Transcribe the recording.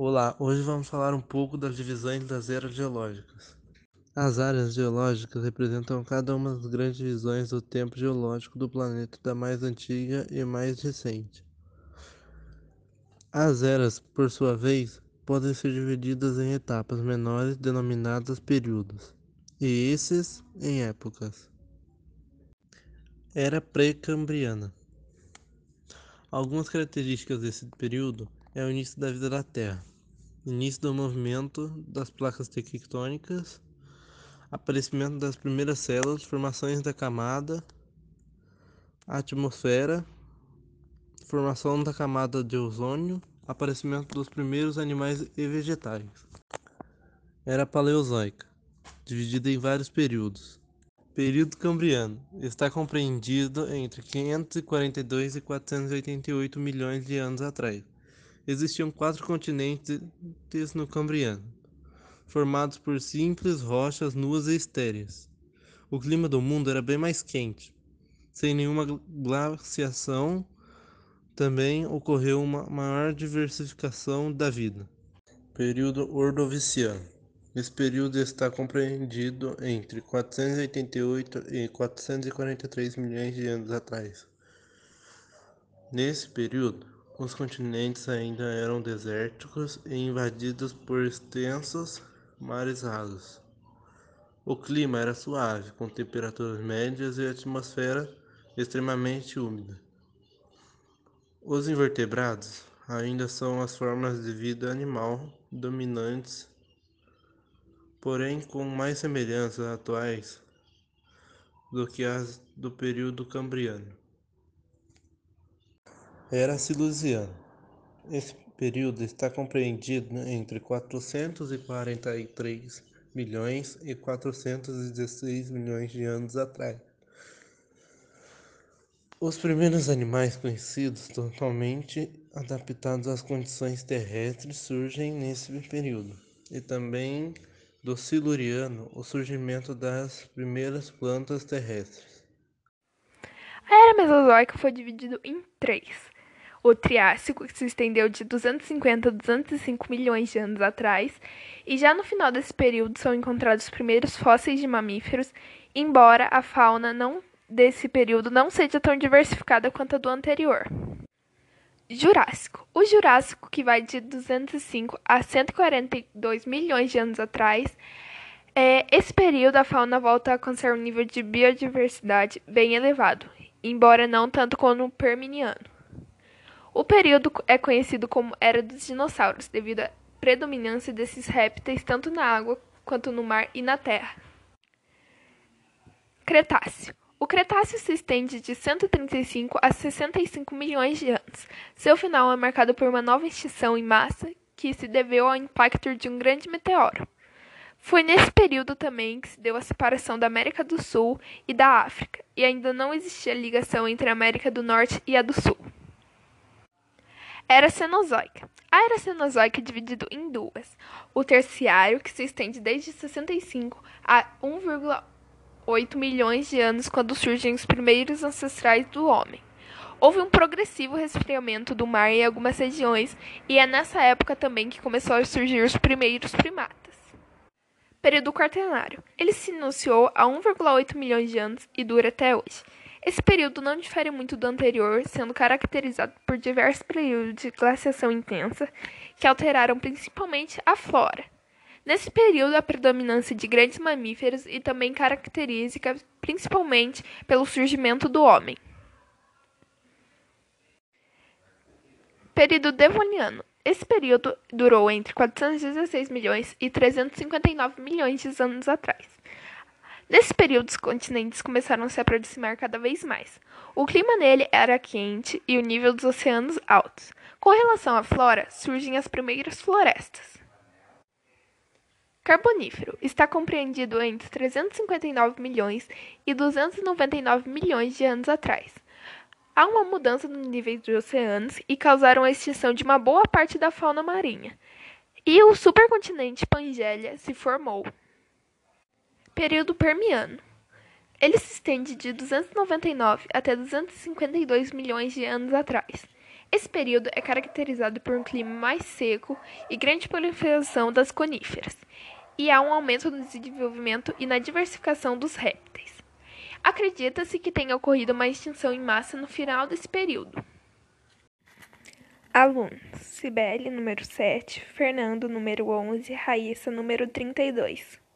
Olá, hoje vamos falar um pouco das divisões das eras geológicas. As áreas geológicas representam cada uma das grandes divisões do tempo geológico do planeta, da mais antiga e mais recente. As eras, por sua vez, podem ser divididas em etapas menores denominadas períodos, e esses em épocas. Era pré-cambriana. Algumas características desse período é o início da vida da Terra, início do movimento das placas tectônicas, aparecimento das primeiras células, formações da camada, atmosfera, formação da camada de ozônio, aparecimento dos primeiros animais e vegetais. Era paleozoica, dividida em vários períodos. Período Cambriano está compreendido entre 542 e 488 milhões de anos atrás. Existiam quatro continentes no Cambriano, formados por simples rochas nuas e estéreis. O clima do mundo era bem mais quente, sem nenhuma glaciação. Também ocorreu uma maior diversificação da vida. Período Ordoviciano esse período está compreendido entre 488 e 443 milhões de anos atrás. Nesse período, os continentes ainda eram desérticos e invadidos por extensos mares rasos. O clima era suave, com temperaturas médias e atmosfera extremamente úmida. Os invertebrados ainda são as formas de vida animal dominantes porém com mais semelhanças atuais do que as do período cambriano. Era silusiano. Esse período está compreendido entre 443 milhões e 416 milhões de anos atrás. Os primeiros animais conhecidos totalmente adaptados às condições terrestres surgem nesse período, e também do Siluriano o surgimento das primeiras plantas terrestres. A era Mesozoica foi dividida em três. O Triássico, que se estendeu de 250 a 205 milhões de anos atrás, e já no final desse período são encontrados os primeiros fósseis de mamíferos, embora a fauna não desse período não seja tão diversificada quanto a do anterior. Jurássico. O Jurássico, que vai de 205 a 142 milhões de anos atrás, é, esse período a fauna volta a alcançar um nível de biodiversidade bem elevado, embora não tanto como o Permiano. O período é conhecido como Era dos Dinossauros, devido à predominância desses répteis tanto na água quanto no mar e na terra. Cretáceo. O Cretáceo se estende de 135 a 65 milhões de anos. Seu final é marcado por uma nova extinção em massa que se deveu ao impacto de um grande meteoro. Foi nesse período também que se deu a separação da América do Sul e da África, e ainda não existia ligação entre a América do Norte e a do Sul. Era Cenozoica. A Era Cenozoica é dividida em duas. O Terciário, que se estende desde 65 a 1,8 8 milhões de anos quando surgem os primeiros ancestrais do homem. Houve um progressivo resfriamento do mar em algumas regiões e é nessa época também que começou a surgir os primeiros primatas. Período Quaternário. Ele se iniciou há 1,8 milhões de anos e dura até hoje. Esse período não difere muito do anterior, sendo caracterizado por diversos períodos de glaciação intensa que alteraram principalmente a flora. Nesse período, a predominância de grandes mamíferos e também característica principalmente pelo surgimento do homem. Período Devoniano. Esse período durou entre 416 milhões e 359 milhões de anos atrás. Nesse período, os continentes começaram a se aproximar cada vez mais. O clima nele era quente e o nível dos oceanos altos. Com relação à flora, surgem as primeiras florestas. Carbonífero está compreendido entre 359 milhões e 299 milhões de anos atrás. Há uma mudança no nível dos oceanos e causaram a extinção de uma boa parte da fauna marinha. E o supercontinente Pangeia se formou. Período Permiano. Ele se estende de 299 até 252 milhões de anos atrás. Esse período é caracterizado por um clima mais seco e grande proliferação das coníferas, e há um aumento no desenvolvimento e na diversificação dos répteis. Acredita-se que tenha ocorrido uma extinção em massa no final desse período. Alunos: Cibele, número 7, Fernando, número 11, Raíssa, número 32.